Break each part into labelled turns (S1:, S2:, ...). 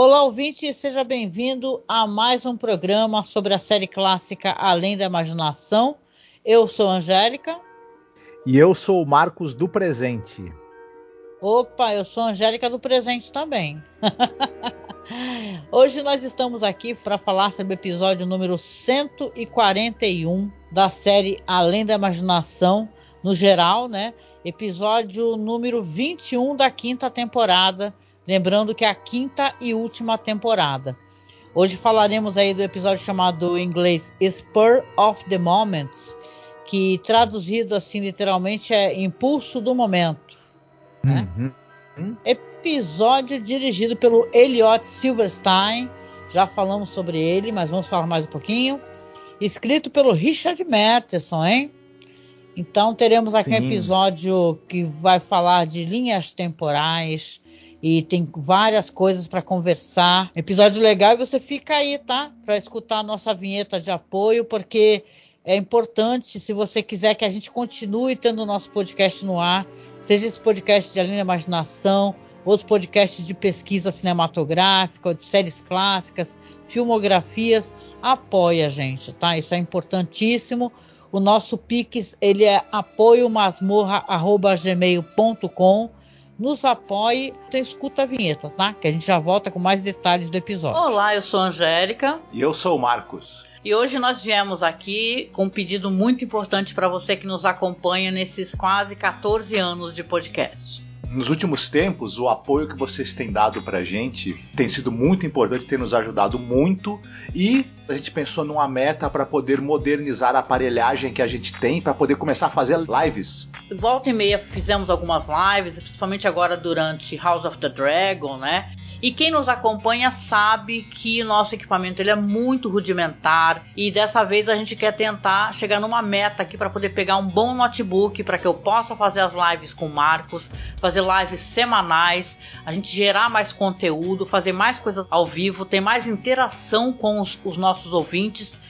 S1: Olá, ouvinte, seja bem-vindo a mais um programa sobre a série clássica Além da Imaginação. Eu sou Angélica.
S2: E eu sou o Marcos do Presente.
S1: Opa, eu sou Angélica do Presente também. Hoje nós estamos aqui para falar sobre o episódio número 141 da série Além da Imaginação, no geral, né? Episódio número 21 da quinta temporada Lembrando que é a quinta e última temporada. Hoje falaremos aí do episódio chamado em inglês Spur of the Moment, que traduzido assim literalmente é Impulso do Momento. Né? Uhum. Episódio dirigido pelo Elliot Silverstein. Já falamos sobre ele, mas vamos falar mais um pouquinho. Escrito pelo Richard Matheson, hein? Então teremos aqui Sim. um episódio que vai falar de linhas temporais, e tem várias coisas para conversar. Episódio legal e você fica aí, tá? Para escutar a nossa vinheta de apoio, porque é importante se você quiser que a gente continue tendo o nosso podcast no ar, seja esse podcast de Além da Imaginação, outros podcasts de pesquisa cinematográfica, de séries clássicas, filmografias, apoia a gente, tá? Isso é importantíssimo. O nosso Pix, ele é apoiomasmorra.gmail.com nos apoie, então escuta a vinheta, tá? Que a gente já volta com mais detalhes do episódio.
S3: Olá, eu sou a Angélica.
S4: E eu sou o Marcos.
S3: E hoje nós viemos aqui com um pedido muito importante para você que nos acompanha nesses quase 14 anos de podcast.
S4: Nos últimos tempos, o apoio que vocês têm dado para a gente tem sido muito importante, tem nos ajudado muito e a gente pensou numa meta para poder modernizar a aparelhagem que a gente tem para poder começar a fazer lives.
S3: Volta e meia fizemos algumas lives, principalmente agora durante House of the Dragon, né? E quem nos acompanha sabe que nosso equipamento ele é muito rudimentar e dessa vez a gente quer tentar chegar numa meta aqui para poder pegar um bom notebook para que eu possa fazer as lives com o Marcos, fazer lives semanais, a gente gerar mais conteúdo, fazer mais coisas ao vivo, ter mais interação com os, os nossos ouvintes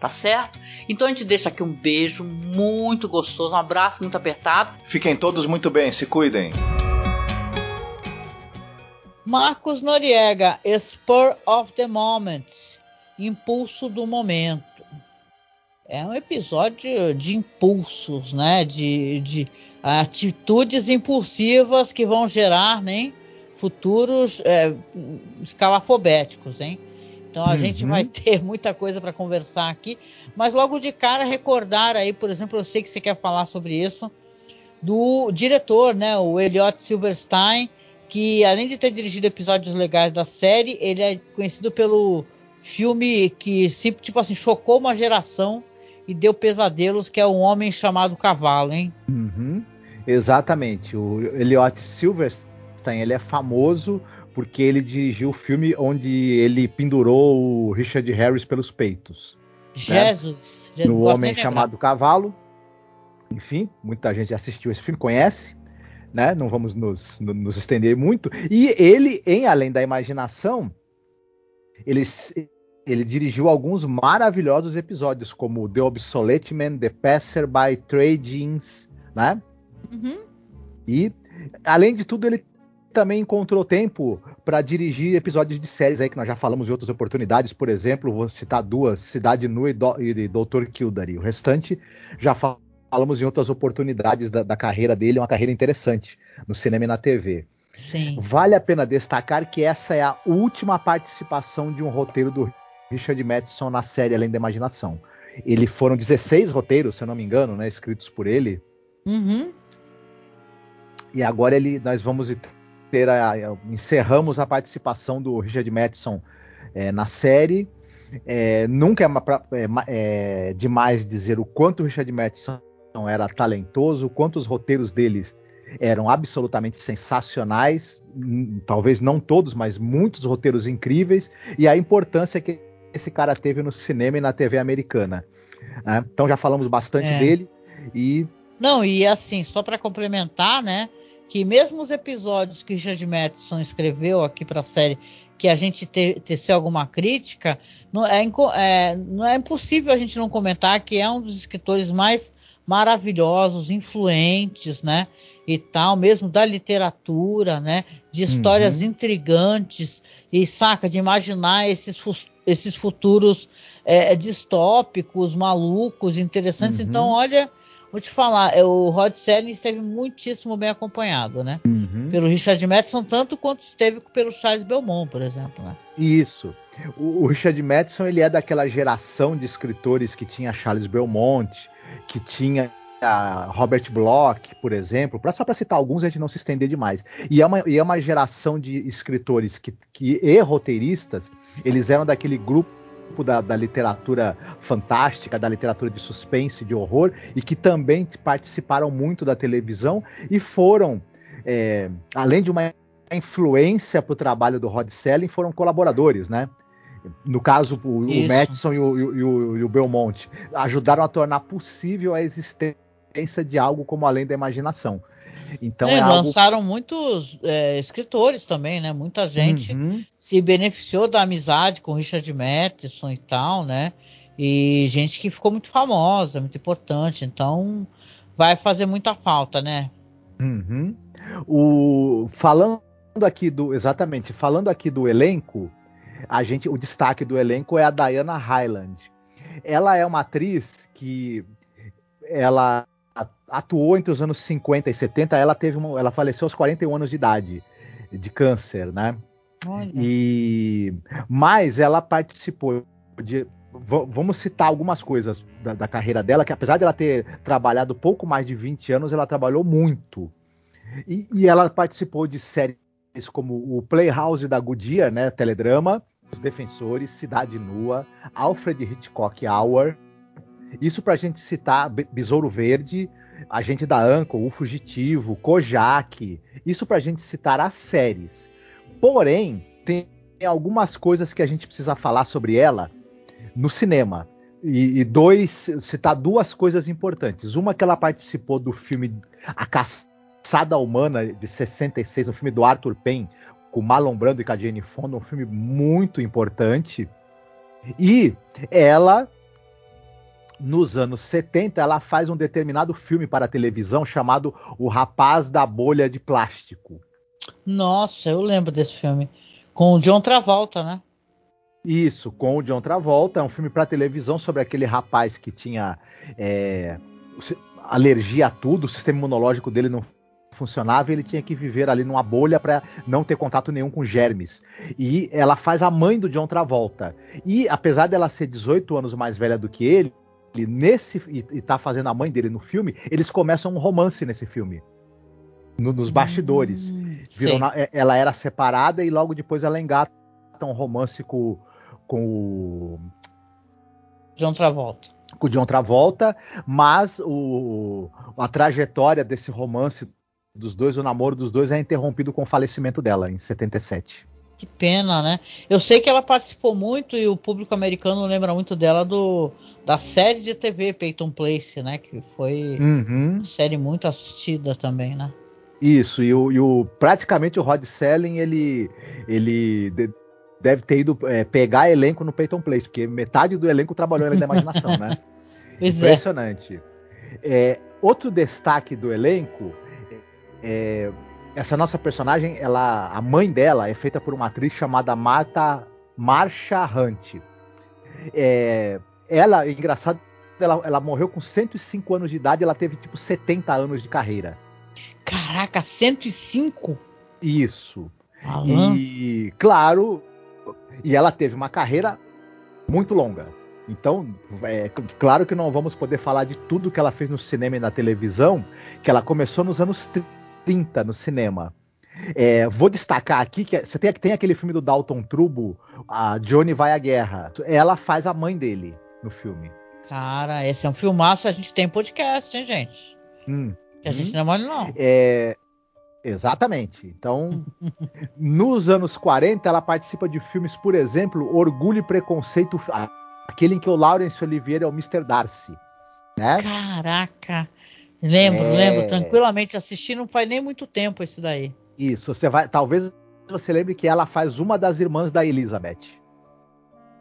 S3: tá certo? Então a gente deixa aqui um beijo muito gostoso, um abraço muito apertado.
S4: Fiquem todos muito bem, se cuidem.
S1: Marcos Noriega, Spur of the Moment, Impulso do Momento. É um episódio de impulsos, né? De, de atitudes impulsivas que vão gerar, né? Futuros é, escalafobéticos, hein? Então a uhum. gente vai ter muita coisa para conversar aqui, mas logo de cara recordar aí, por exemplo, eu sei que você quer falar sobre isso, do diretor, né, o Elliot Silverstein, que além de ter dirigido episódios legais da série, ele é conhecido pelo filme que tipo assim chocou uma geração e deu pesadelos, que é um homem chamado Cavalo, hein?
S2: Uhum. Exatamente. O Elliot Silverstein ele é famoso porque ele dirigiu o filme onde ele pendurou o Richard Harris pelos peitos.
S1: Jesus!
S2: Né? No Homem Chamado Cavalo. Enfim, muita gente assistiu esse filme, conhece. Né? Não vamos nos, nos estender muito. E ele, em Além da Imaginação, ele,
S4: ele dirigiu alguns maravilhosos episódios, como The Obsolete Man, The Passerby, Trade-ins, né?
S1: Uhum.
S4: E, além de tudo, ele também encontrou tempo para dirigir episódios de séries aí que nós já falamos em outras oportunidades, por exemplo, vou citar duas, Cidade Nua e, Do e Doutor Kildare. O restante já falamos em outras oportunidades da, da, carreira dele, uma carreira interessante no cinema e na TV.
S1: Sim.
S4: Vale a pena destacar que essa é a última participação de um roteiro do Richard Matheson na série Além da Imaginação. Ele foram 16 roteiros, se eu não me engano, né, escritos por ele.
S1: Uhum.
S4: E agora ele, nós vamos ter a, encerramos a participação do Richard Matheson é, na série. É, nunca é, uma, é, é, demais dizer o quanto o Richard Matheson era talentoso, o quanto os roteiros deles eram absolutamente sensacionais, talvez não todos, mas muitos roteiros incríveis, e a importância que esse cara teve no cinema e na TV americana. Né? Então já falamos bastante é. dele e
S1: não e assim só para complementar, né? Que mesmo os episódios que Richard Matheson escreveu aqui para a série, que a gente te, teceu alguma crítica, não é, é, não é impossível a gente não comentar que é um dos escritores mais maravilhosos, influentes, né? E tal, mesmo da literatura, né? De histórias uhum. intrigantes e saca de imaginar esses esses futuros é, distópicos, malucos, interessantes. Uhum. Então, olha, vou te falar, é, o Rod Serling esteve muitíssimo bem acompanhado, né? Uhum. Pelo Richard Madison, tanto quanto esteve pelo Charles Belmont, por exemplo, né?
S4: Isso. O, o Richard Madison, ele é daquela geração de escritores que tinha Charles Belmont, que tinha Robert Bloch, por exemplo, pra, só para citar alguns, a gente não se estender demais. E é uma, e é uma geração de escritores que, que, e roteiristas, eles eram daquele grupo da, da, literatura fantástica, da literatura de suspense, de horror, e que também participaram muito da televisão e foram, é, além de uma influência para o trabalho do Rod Selling, foram colaboradores, né? no caso o, o Madison e o, e, o, e o, Belmont, ajudaram a tornar possível a existência de algo como além da imaginação. Então é, é
S1: lançaram algo... muitos é, escritores também, né? Muita gente uhum. se beneficiou da amizade com Richard Matheson e tal, né? E gente que ficou muito famosa, muito importante. Então vai fazer muita falta, né?
S4: Uhum. O falando aqui do exatamente, falando aqui do elenco, a gente o destaque do elenco é a Diana Hyland. Ela é uma atriz que ela atuou entre os anos 50 e 70, ela teve uma, ela faleceu aos 41 anos de idade de câncer, né? Olha. E mas ela participou de vamos citar algumas coisas da, da, carreira dela, que apesar de ela ter trabalhado pouco mais de 20 anos, ela trabalhou muito. E, e ela participou de séries como o Playhouse da Goodyear, né, teledrama, Os Defensores, Cidade Nua, Alfred Hitchcock Hour. Isso para a gente citar Besouro Verde, Agente da Anco, O Fugitivo, Kojak. Isso pra gente citar as séries. Porém, tem algumas coisas que a gente precisa falar sobre ela no cinema. E, e dois, citar duas coisas importantes. Uma que ela participou do filme A Caçada Humana de 66, um filme do Arthur Penn, com Marlon Brando e com a Jane Fonda, um filme muito importante. E ela nos anos 70, ela faz um determinado filme para a televisão chamado O Rapaz da Bolha de Plástico.
S1: Nossa, eu lembro desse filme. Com o John Travolta, né?
S4: Isso, com o John Travolta. É um filme para televisão sobre aquele rapaz que tinha é, alergia a tudo, o sistema imunológico dele não funcionava e ele tinha que viver ali numa bolha para não ter contato nenhum com germes. E ela faz a mãe do John Travolta. E apesar dela ser 18 anos mais velha do que ele, nesse e, e tá fazendo a mãe dele no filme, eles começam um romance nesse filme. No, nos bastidores. Hum, na, é, ela era separada e logo depois ela engata um romance com, com o.
S1: John Travolta.
S4: Com o John Travolta, mas o, a trajetória desse romance dos dois, o namoro dos dois é interrompido com o falecimento dela em 77.
S1: Que pena, né? Eu sei que ela participou muito e o público americano lembra muito dela do da série de TV Peyton Place, né? Que foi uhum. série muito assistida também, né?
S4: Isso, e o, e o praticamente o Rod Selling ele, ele de, deve ter ido é, pegar elenco no Peyton Place, porque metade do elenco trabalhou da imaginação, né?
S1: Pois é.
S4: Impressionante. É, outro destaque do elenco é, essa nossa personagem, ela, a mãe dela é feita por uma atriz chamada Marta Marsha Hunt. É, ela, é engraçado, ela, ela morreu com 105 anos de idade, ela teve tipo 70 anos de carreira.
S1: Caraca, 105?
S4: Isso.
S1: Alan.
S4: E, claro, e ela teve uma carreira muito longa. Então, é claro que não vamos poder falar de tudo que ela fez no cinema e na televisão, que ela começou nos anos 30 no cinema. É, vou destacar aqui que você tem, tem aquele filme do Dalton Trubo, a Johnny vai à guerra. Ela faz a mãe dele no filme.
S1: Cara, esse é um filmaço, a gente tem podcast, hein, gente?
S4: Hum.
S1: Que a gente não é mole, não.
S4: É, exatamente. Então, nos anos 40, ela participa de filmes, por exemplo, Orgulho e Preconceito, aquele em que o Laurence Olivier é o Mr. Darcy. Né?
S1: Caraca. Lembro,
S4: É.
S1: lembro, tranquilamente assisti, não faz nem muito tempo esse daí.
S4: Isso, você vai. Talvez você lembre que ela faz uma das irmãs da Elizabeth.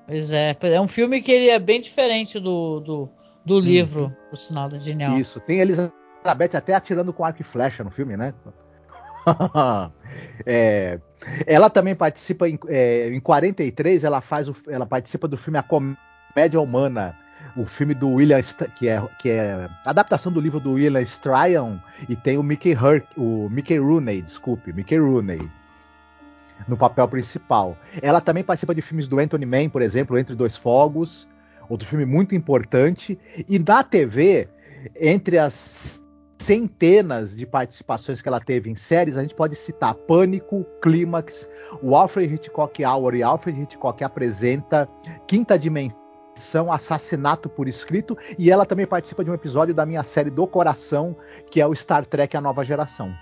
S1: Pois é, é um filme que ele é bem diferente do, do, do livro, por sinal da Genial.
S4: Isso, tem Elizabeth até atirando com arco e flecha no filme, né? É, ela também participa em, é, em 43, ela faz o, ela participa do filme A Comédia Humana, o filme do William que é que é adaptação do livro do William Stryon e tem o Mickey Hurk, o Mickey Rooney, desculpe, Mickey Rooney no papel principal. Ela também participa de filmes do Anthony Mann, por exemplo, Entre Dois Fogos, outro filme muito importante. E na TV, entre as centenas de participações que ela teve em séries, a gente pode citar Pânico, Clímax, o Alfred Hitchcock Hour e Alfred Hitchcock apresenta Quinta Dimensão, Assassinato por Escrito, e ela também participa de um episódio da minha série do coração, que é o Star Trek A Nova Geração.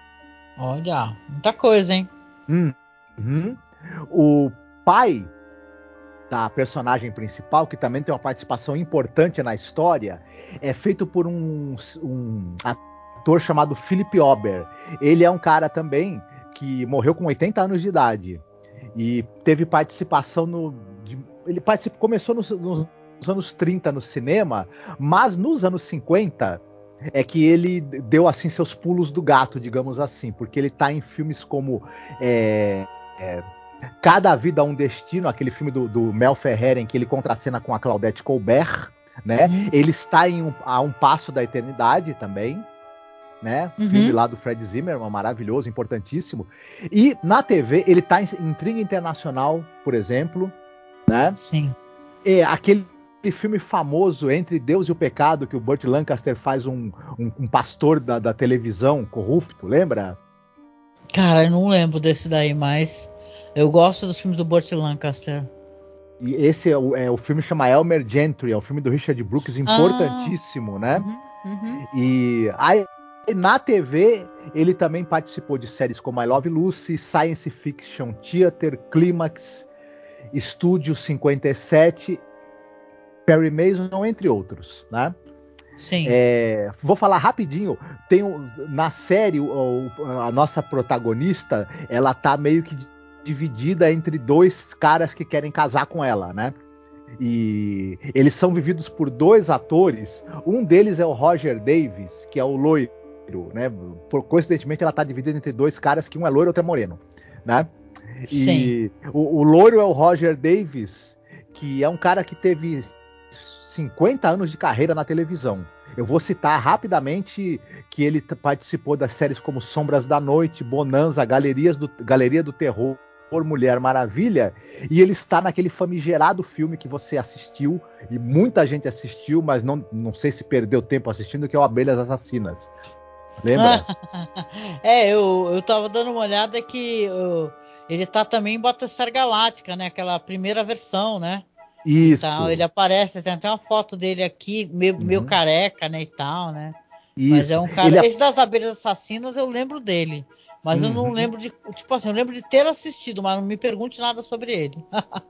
S1: Olha, muita coisa, hein?
S4: Hum, uhum. O pai da personagem principal, que também tem uma participação importante na história, é feito por um, um ator chamado Philip Ober. Ele é um cara também que morreu com 80 anos de idade e teve participação no. de- ele participou, começou nos, nos anos 30 no cinema, mas nos anos 50 é que ele deu assim seus pulos do gato, digamos assim, porque ele tá em filmes como é, é, Cada Vida um Destino, aquele filme do, do Mel Ferrer em que ele contracena com a Claudette Colbert, né?
S1: Uhum.
S4: Ele está em um, a um passo da eternidade também, né?
S1: Uhum.
S4: Filme lá do Fred Zimmerman, maravilhoso, importantíssimo. E na TV ele está em Intriga Internacional, por exemplo, né?
S1: Sim.
S4: É aquele filme famoso Entre Deus e o Pecado, que o Burt Lancaster faz um, um- um pastor da, da televisão corrupto, lembra?
S1: Cara, eu não lembro desse daí, mas eu gosto dos filmes do Burt Lancaster.
S4: E esse é o, é, o filme chama Elmer Gentry, é um filme do Richard Brooks importantíssimo, né?
S1: Uhum, uhum.
S4: E aí, na TV ele também participou de séries como I Love Lucy, Science Fiction Theater, Clímax, Estúdio 57, Perry Mason, entre outros, né?
S1: Sim.
S4: É, vou falar rapidinho. Tem um- na série o- a nossa protagonista, ela tá meio que di- dividida entre dois caras que querem casar com ela, né? E eles são vividos por dois atores. Um deles é o Roger Davis, que é o loiro, né? Por, coincidentemente, ela tá dividida entre dois caras que um é loiro e outro é moreno, né?
S1: Sim.
S4: E o, o loiro é o Roger Davis, que é um cara que teve 50 anos de carreira na televisão. Eu vou citar rapidamente que ele participou das séries como Sombras da Noite, Bonanza, Galerias do, Galeria do Terror, Mulher Maravilha, e ele está naquele famigerado filme que você assistiu, e muita gente assistiu, mas não, não sei se perdeu tempo assistindo, que é o Abelhas Assassinas. Lembra?
S1: é, eu, eu tava dando uma olhada que eu- ele tá também em Battlestar Galáctica, né? Aquela primeira versão, né?
S4: Isso.
S1: Então, ele aparece, tem até uma foto dele aqui, meio,
S4: Uhum.
S1: meio careca, né, e tal, né?
S4: isso.
S1: Mas é um cara.
S4: Ele-
S1: Esse das abelhas assassinas eu lembro dele. Mas eu não
S4: Uhum.
S1: lembro de. Tipo assim, eu lembro de ter assistido, mas não me pergunte nada sobre ele.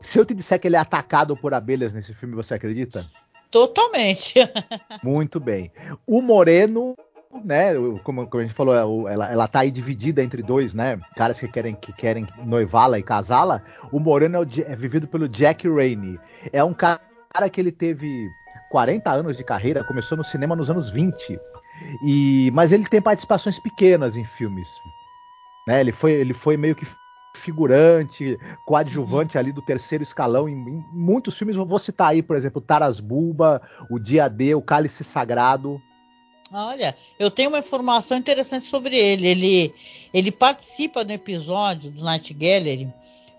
S4: Se eu te disser que ele é atacado por abelhas nesse filme, você acredita?
S1: Totalmente.
S4: Muito bem. O Moreno né? Como, como a gente falou, ela, ela tá aí dividida entre dois, né? Caras que querem, que querem noivá-la e casá-la. O Moreno é, o, é, vivido pelo Jack Rainey. É um cara que ele teve 40 anos de carreira, começou no cinema nos anos 20. E, mas ele tem participações pequenas em filmes. Né? Ele, foi, ele foi meio que figurante, coadjuvante ali do terceiro escalão em, em, muitos filmes. Vou citar aí, por exemplo, Taras Bulba, O Dia D, O Cálice Sagrado.
S1: Olha, eu tenho uma informação interessante sobre ele. Ele, ele participa do episódio do Night Gallery,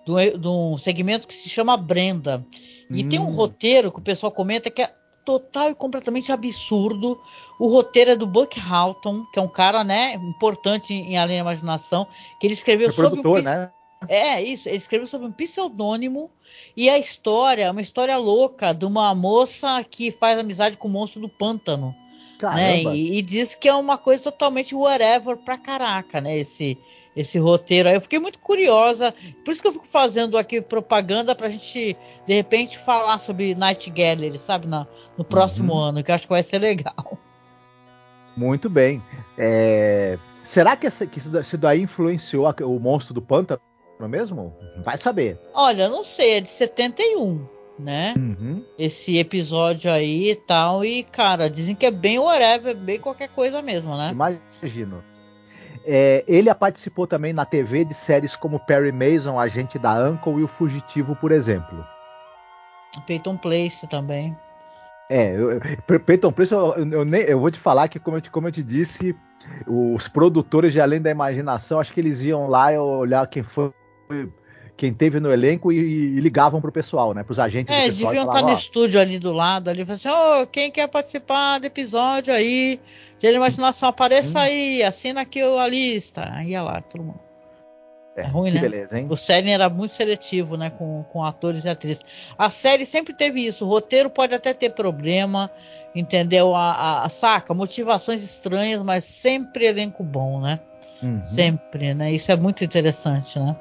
S1: de um segmento que se chama Brenda. E hum. tem um hum. roteiro que o pessoal comenta que é total e completamente absurdo. O roteiro é do Buck Houghton, que é um cara, né, importante em Além da Imaginação, que ele escreveu é sobre
S4: produtor, um... né?
S1: É, isso, ele escreveu sobre um pseudônimo e a história é uma história louca de uma moça que faz amizade com o monstro do pântano. Né? E, e, diz que é uma coisa totalmente whatever pra caraca, né? Esse, esse roteiro aí. Eu fiquei muito curiosa. Por isso que eu fico fazendo aqui propaganda pra gente, de repente, falar sobre Night Gallery, sabe? Na, no próximo uhum. ano, que eu acho que vai ser legal.
S4: Muito bem. É... Será que, essa, que isso daí influenciou o monstro do pântano mesmo? Vai saber.
S1: Olha, não sei, é de 71 né? Uhum. Esse episódio aí e tal. E, cara, dizem que é bem whatever, bem qualquer coisa mesmo, né?
S4: Imagino. É, ele participou também na TV de séries como Perry Mason, Agente da Uncle e O Fugitivo, por exemplo.
S1: Peyton Place também.
S4: É, eu, Peyton Place, eu, eu, nem, eu vou te falar que, como eu te, como eu te disse, os produtores de Além da Imaginação, acho que eles iam lá olhar quem foi quem teve no elenco e, e ligavam pro pessoal, né? Pros agentes
S1: é,
S4: do pessoal.
S1: deviam estar no estúdio ali do lado, ali, assim, ô, oh, quem quer participar do episódio aí de imaginação, apareça hum. aí, assina aqui a lista. Aí ia lá, todo mundo. É, é ruim, né?
S4: Beleza, hein?
S1: O série era muito seletivo, né? Com, com atores e atrizes. A série sempre teve isso. O roteiro pode até ter problema, entendeu? A, a, a saca, motivações estranhas, mas sempre elenco bom, né? Uhum. Sempre, né? Isso é muito interessante, né?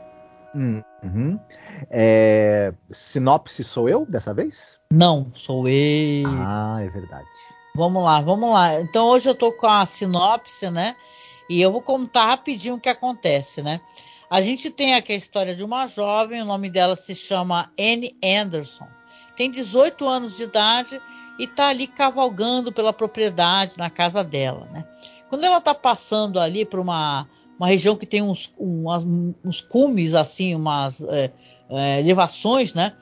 S4: Uhum. É... Sinopse sou eu dessa vez?
S1: Não, sou eu.
S4: Ah, é verdade.
S1: Vamos lá, vamos lá. Então hoje eu tô com a sinopse, né? E eu vou contar rapidinho o que acontece, né? A gente tem aqui a história de uma jovem, o nome dela se chama Anne Anderson. Tem 18 anos de idade e tá ali cavalgando pela propriedade na casa dela, né? Quando ela tá passando ali por uma uma região que tem uns, umas, uns cumes, assim, umas é, é, elevações, né?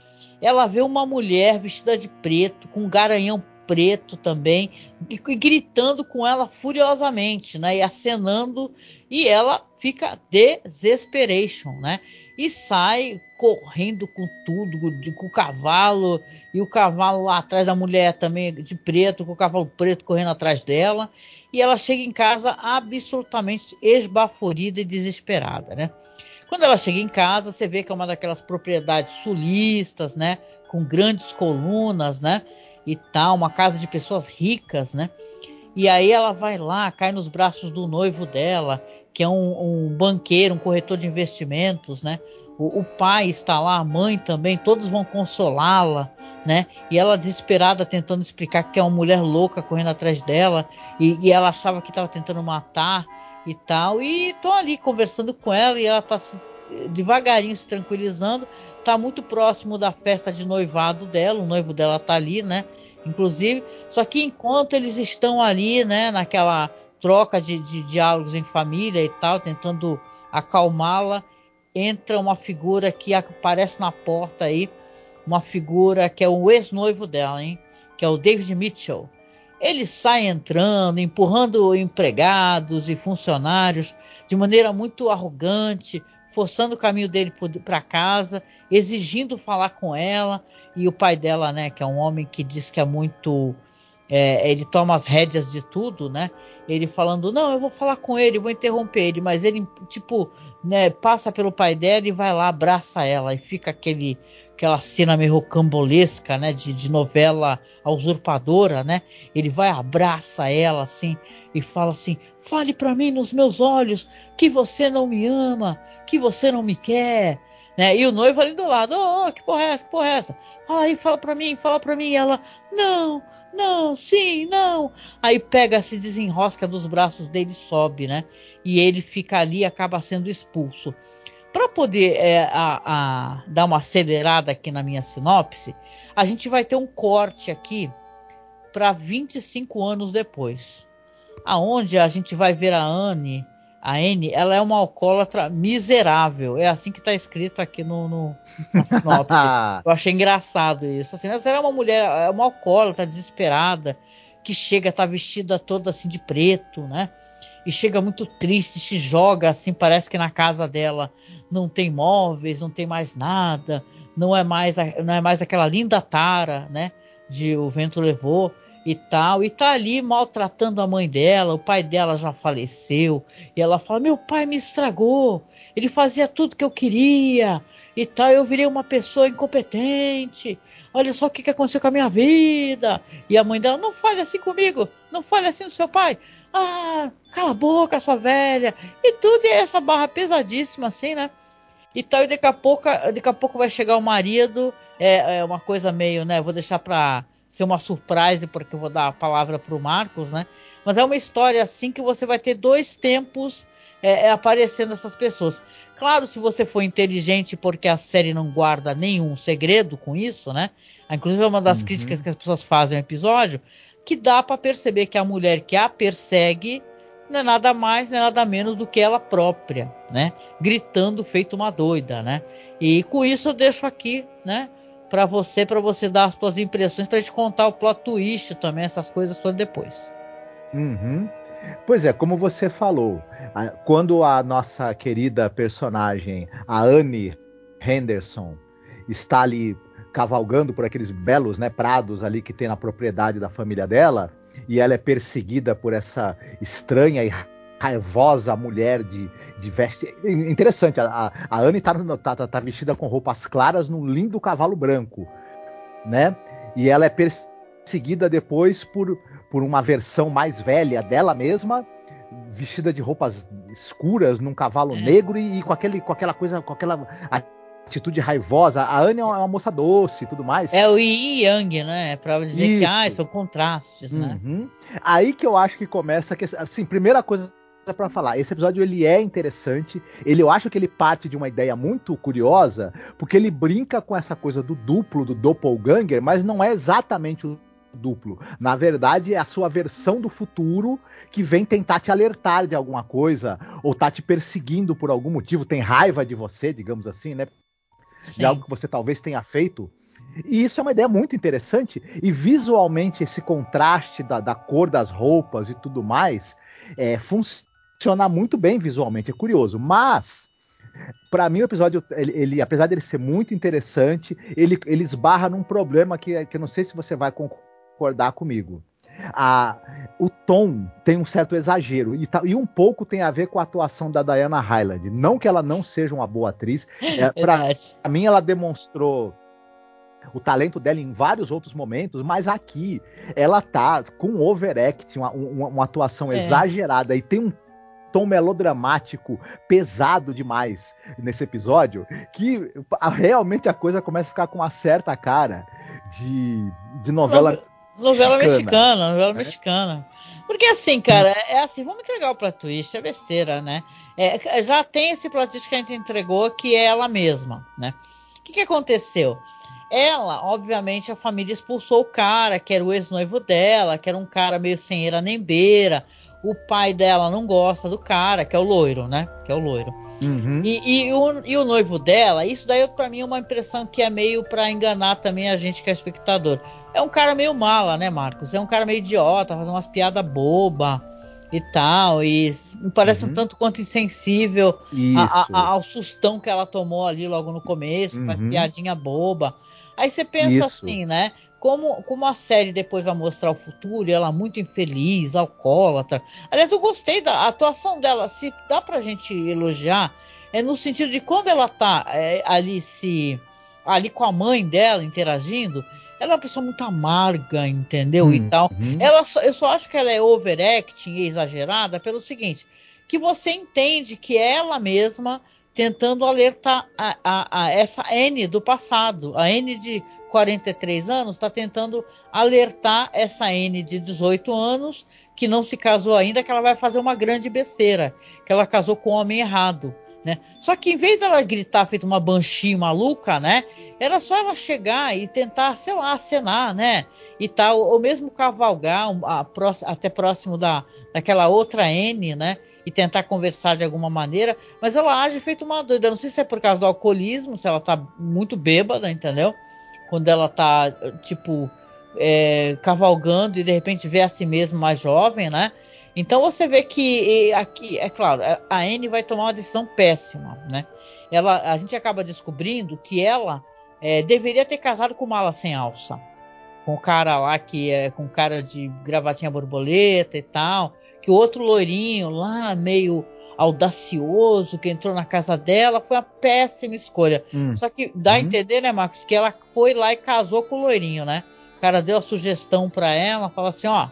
S1: Ela vê uma mulher vestida de preto, com um garanhão preto também, e, e, gritando com ela furiosamente, né? E acenando, e ela fica desesperation, né? E sai correndo com tudo, de, com o cavalo, e o cavalo lá atrás da mulher também de preto, com o cavalo preto correndo atrás dela e ela chega em casa absolutamente esbaforida e desesperada, né? Quando ela chega em casa, você vê que é uma daquelas propriedades sulistas, né? Com grandes colunas, né? E tal, uma casa de pessoas ricas, né? E aí ela vai lá, cai nos braços do noivo dela, que é um, um banqueiro, um corretor de investimentos, né? O, o, pai está lá, a mãe também, todos vão consolá-la, né? E ela desesperada tentando explicar que é uma mulher louca correndo atrás dela e, e ela achava que estava tentando matar e tal. E estão ali conversando com ela e ela está devagarinho se tranquilizando. Está muito próximo da festa de noivado dela, o noivo dela está ali, né? Inclusive, só que enquanto eles estão ali, né, naquela troca de, de diálogos em família e tal, tentando acalmá-la, entra uma figura que aparece na porta aí uma figura que é o ex-noivo dela, hein? Que é o David Mitchell. Ele sai entrando, empurrando empregados e funcionários de maneira muito arrogante, forçando o caminho dele para casa, exigindo falar com ela. E o pai dela, né, que é um homem que diz que é muito é, ele toma as rédeas de tudo, né? Ele falando, não, eu vou falar com ele, vou interromper ele, mas ele, tipo, né, passa pelo pai dela e vai lá, abraça ela, e fica aquele, aquela cena meio rocambolesca, né, de, de novela usurpadora, né? Ele vai, abraça ela, assim, e fala assim, fale para mim nos meus olhos que você não me ama, que você não me quer, Né? E o noivo ali do lado, oh, que porra é essa, que porra é essa? Aí, fala pra mim, fala pra mim. E ela, não, não, sim, não. Aí pega, se desenrosca dos braços dele sobe, né? E ele fica ali acaba sendo expulso. Para poder é, a, a, dar uma acelerada aqui na minha sinopse, a gente vai ter um corte aqui para 25 anos depois, aonde a gente vai ver a Anne a Anne, ela é uma alcoólatra miserável. É assim que está escrito aqui no, no na sinopse. Eu achei engraçado isso. Assim, mas ela é uma mulher, é uma alcoólatra desesperada, que chega, tá vestida toda assim de preto, né? E chega muito triste, se joga assim, parece que na casa dela não tem móveis, não tem mais nada, não é mais, não é mais aquela linda tara, né? De o vento levou e tal, e tá ali maltratando a mãe dela, o pai dela já faleceu, e ela fala: Meu pai me estragou, ele fazia tudo que eu queria, e tal, eu virei uma pessoa incompetente, olha só o que, que aconteceu com a minha vida. E a mãe dela: Não fale assim comigo, não fale assim do seu pai. Ah, cala a boca, sua velha, e tudo, e essa barra pesadíssima assim, né? E tal, e daqui a pouco, daqui a pouco vai chegar o marido, é, é uma coisa meio, né? Vou deixar pra ser uma surpresa, porque eu vou dar a palavra para o Marcos, né? Mas é uma história assim que você vai ter dois tempos é, é, aparecendo essas pessoas. Claro, se você for inteligente, porque a série não guarda nenhum segredo com isso, né? Inclusive é uma das uhum. críticas que as pessoas fazem ao episódio, que dá para perceber que a mulher que a persegue não é nada mais, não é nada menos do que ela própria, né? Gritando feito uma doida, né? E com isso eu deixo aqui, né? para você, para você dar as suas impressões, para te contar o plot twist também, essas coisas todas depois.
S4: Uhum. Pois é, como você falou, quando a nossa querida personagem, a Anne Henderson, está ali cavalgando por aqueles belos né, prados ali que tem na propriedade da família dela, e ela é perseguida por essa estranha e raivosa mulher de, de veste. Interessante, a, a Anne tá, tá, tá, tá, vestida com roupas claras num lindo cavalo branco, né? E ela é perseguida depois por, por uma versão mais velha dela mesma, vestida de roupas escuras num cavalo é. negro e, e, com, aquele, com aquela coisa, com aquela atitude raivosa. A Anne é uma, moça doce e tudo mais.
S1: É o Yin Yang, né? Pra dizer Isso. que ah, são contrastes, né?
S4: Uhum. Aí que eu acho que começa que assim, primeira coisa para falar. Esse episódio ele é interessante. Ele eu acho que ele parte de uma ideia muito curiosa, porque ele brinca com essa coisa do duplo, do doppelganger, mas não é exatamente o duplo. Na verdade, é a sua versão do futuro que vem tentar te alertar de alguma coisa ou tá te perseguindo por algum motivo, tem raiva de você, digamos assim, né? Sim. De algo que você talvez tenha feito. E isso é uma ideia muito interessante. E visualmente, esse contraste da, da cor das roupas e tudo mais é, funciona muito bem visualmente, é curioso. Mas, para mim, o episódio, ele, ele, apesar dele ser muito interessante, ele, ele esbarra num problema que, que eu não sei se você vai concordar comigo. A, o tom tem um certo exagero e, tá, e, um pouco tem a ver com a atuação da Diana Hyland. Não que ela não seja uma boa atriz, é, para mim ela demonstrou o talento dela em vários outros momentos, mas aqui ela tá com overact, uma, uma, uma atuação é. exagerada e tem um tom melodramático pesado demais nesse episódio, que realmente a coisa começa a ficar com uma certa cara de, de novela.
S1: Novela mexicana, novela é? mexicana. Porque assim, cara, é assim, vamos entregar o plot twist, é besteira, né? É, já tem esse plot twist que a gente entregou, que é ela mesma, né? O que, que aconteceu? Ela, obviamente, a família expulsou o cara, que era o ex-noivo dela, que era um cara meio sem era nem beira, o pai dela não gosta do cara, que é o loiro, né? Que é o loiro. Uhum. E, e, o, e, o, noivo dela, isso daí para mim é uma impressão que é meio para enganar também a gente que é espectador. É um cara meio mala, né, Marcos? É um cara meio idiota, faz umas piadas boba e tal. E me parece uhum. um tanto quanto insensível a, a, ao sustão que ela tomou ali logo no começo, uhum. faz piadinha boba. Aí você pensa Isso. assim, né? Como, como a série depois vai mostrar o futuro, ela muito infeliz, alcoólatra. Aliás, eu gostei da atuação dela. Se dá pra gente elogiar, é no sentido de quando ela tá é, ali se ali com a mãe dela interagindo, ela é uma pessoa muito amarga, entendeu? Hum, e tal. Hum. Ela só, eu só acho que ela é overacting e exagerada pelo seguinte, que você entende que ela mesma tentando alertar a, a, a essa N do passado. A N de 43 anos está tentando alertar essa N de 18 anos que não se casou ainda, que ela vai fazer uma grande besteira, que ela casou com o homem errado. Né? Só que em vez dela gritar feito uma banshee maluca, né? Era só ela chegar e tentar, sei lá, acenar, né? E tal, ou mesmo cavalgar a, até próximo da, daquela outra N, né? E tentar conversar de alguma maneira, mas ela age feito uma doida. Não sei se é por causa do alcoolismo, se ela tá muito bêbada, entendeu? Quando ela tá, tipo, é, cavalgando e de repente vê a si mesma mais jovem, né? Então você vê que aqui, é claro, a Anne vai tomar uma decisão péssima, né? Ela, a gente acaba descobrindo que ela é, deveria ter casado com mala sem alça, com o cara lá que é com cara de gravatinha borboleta e tal, que o outro loirinho lá meio audacioso que entrou na casa dela foi uma péssima escolha. Hum. Só que dá hum. a uhum. entender, né, Marcos, que ela foi lá e casou com o loirinho, né? O cara deu a sugestão para ela, fala assim, ó,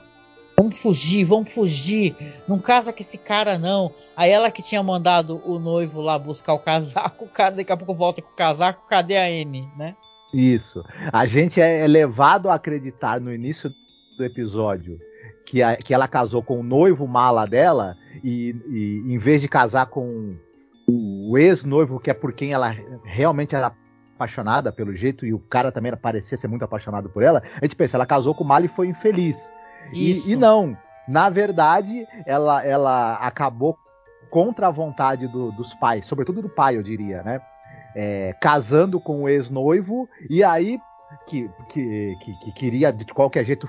S1: Vamos fugir, vamos fugir. Não casa com esse cara, não. Aí ela que tinha mandado o noivo lá buscar o casaco, daqui a pouco volta com o casaco, cadê a N, né?
S4: Isso. A gente é levado a acreditar no início do episódio que, a, que ela casou com o noivo mala dela e, e em vez de casar com o ex-noivo, que é por quem ela realmente era apaixonada pelo jeito, e o cara também parecia ser muito apaixonado por ela, a gente pensa, ela casou com o mala e foi infeliz. E, e, não, na verdade, ela, ela acabou contra a vontade do, dos pais, sobretudo do pai, eu diria, né? É, casando com o ex-noivo, e aí que, que, que, que, queria de qualquer jeito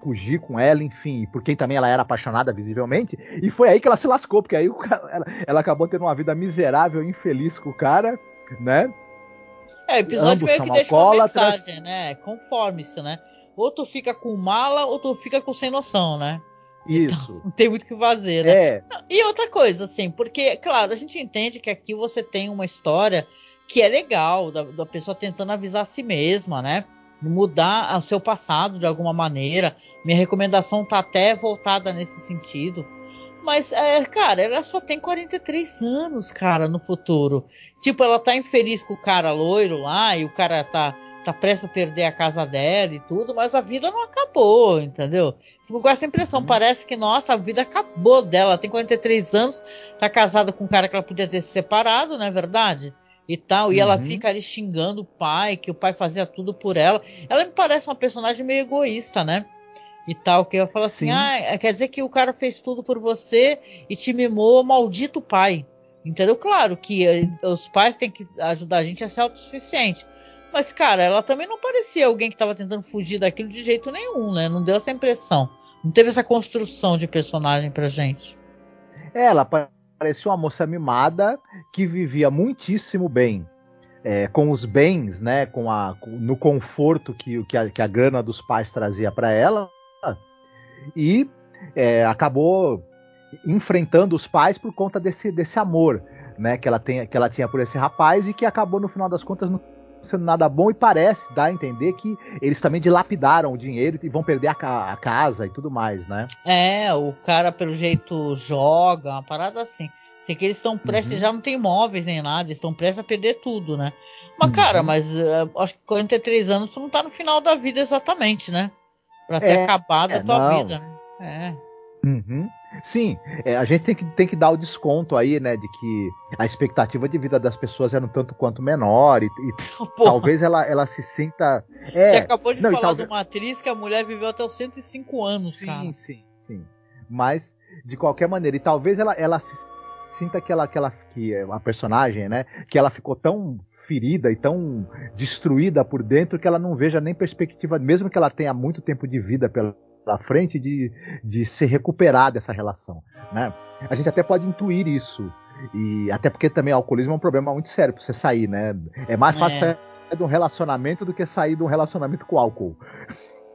S4: fugir com ela, enfim, por quem também ela era apaixonada visivelmente, e foi aí que ela se lascou, porque aí cara, ela, ela, acabou tendo uma vida miserável, infeliz com o cara, né?
S1: É, o episódio Ambos meio que deixa uma mensagem, né? Conforme-se, né? Ou tu fica com mala ou tu fica com sem noção, né?
S4: Isso. Então,
S1: não tem muito o que fazer, né? É. E outra coisa, assim, porque, claro, a gente entende que aqui você tem uma história que é legal, da, da pessoa tentando avisar a si mesma, né? Mudar o seu passado de alguma maneira. Minha recomendação tá até voltada nesse sentido. Mas, é, cara, ela só tem 43 anos, cara, no futuro. Tipo, ela tá infeliz com o cara loiro lá e o cara tá tá prestes a perder a casa dela e tudo, mas a vida não acabou, entendeu? Fico com essa impressão, uhum. parece que, nossa, a vida acabou dela. Ela tem 43 anos, tá casada com um cara que ela podia ter se separado, não é verdade? E tal, e uhum. ela fica ali xingando o pai, que o pai fazia tudo por ela. Ela me parece uma personagem meio egoísta, né? E tal, que eu falo assim, Sim. ah, quer dizer que o cara fez tudo por você e te mimou, maldito pai. Entendeu? Claro que eh, os pais têm que ajudar a gente a ser autossuficiente. Mas, cara, ela também não parecia alguém que estava tentando fugir daquilo de jeito nenhum, né? Não deu essa impressão. Não teve essa construção de personagem pra gente.
S4: Ela parecia uma moça mimada que vivia muitíssimo bem. É, com os bens, né, com a, no conforto que, que, a, que a grana dos pais trazia para ela, e é, acabou enfrentando os pais por conta desse, desse amor né, que, ela tem, que ela tinha por esse rapaz e que acabou, no final das contas, no sendo nada bom e parece dar a entender que eles também dilapidaram o dinheiro e vão perder a, ca a casa e tudo mais, né?
S1: É, o cara pelo jeito joga, uma parada assim. Sei que eles estão prestes, uhum. já não tem imóveis nem nada, eles estão prestes a perder tudo, né? Mas, uhum. cara, mas uh, acho que 43 anos tu não tá no final da vida exatamente, né? Pra ter é, acabado é, a tua não. vida, né? É.
S4: Uhum. Sim, é, a gente tem que, tem que dar o desconto aí, né, de que a expectativa de vida das pessoas era um tanto quanto menor e, e talvez ela, ela se sinta.
S1: É, Você acabou de não, falar talvez... de uma atriz que a mulher viveu até os 105 anos,
S4: sim,
S1: cara.
S4: Sim, sim, sim. Mas, de qualquer maneira, e talvez ela, ela se sinta que ela, que ela, que é a personagem, né, que ela ficou tão ferida e tão destruída por dentro que ela não veja nem perspectiva, mesmo que ela tenha muito tempo de vida pela à frente de, de se recuperar dessa relação. Né? A gente até pode intuir isso. E até porque também o alcoolismo é um problema muito sério para você sair, né? É mais fácil é. sair de um relacionamento do que sair de um relacionamento com álcool.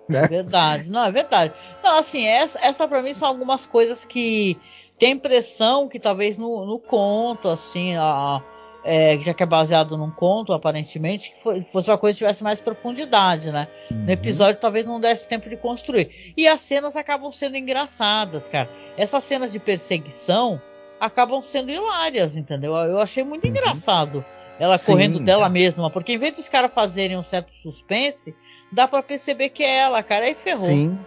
S1: Né? É verdade, não, é verdade. Então, assim, essa, essa para mim são algumas coisas que tem impressão que talvez no, no conto, assim, a, é, já que é baseado num conto, aparentemente, que fosse uma coisa que tivesse mais profundidade, né? Uhum. No episódio talvez não desse tempo de construir. E as cenas acabam sendo engraçadas, cara. Essas cenas de perseguição acabam sendo hilárias, entendeu? Eu achei muito uhum. engraçado ela Sim. correndo dela mesma, porque em vez dos caras fazerem um certo suspense, dá para perceber que é ela, cara, aí ferrou.
S4: Sim.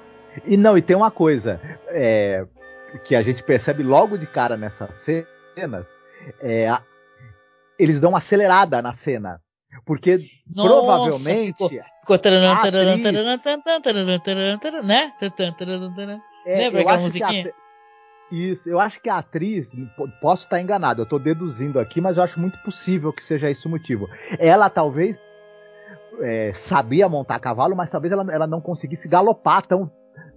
S4: E não, e tem uma coisa é, que a gente percebe logo de cara nessas cenas, é, a, eles dão uma acelerada na cena. Porque Nossa, provavelmente. Ficou, ficou taranã, taranã, taranã, taranã, taranã, né? É, Lembra aquela musiquinha? Isso, eu acho que a atriz, posso estar enganado, eu estou deduzindo aqui, mas eu acho muito possível que seja esse o motivo. Ela talvez é, sabia montar cavalo, mas talvez ela, ela não conseguisse galopar tão,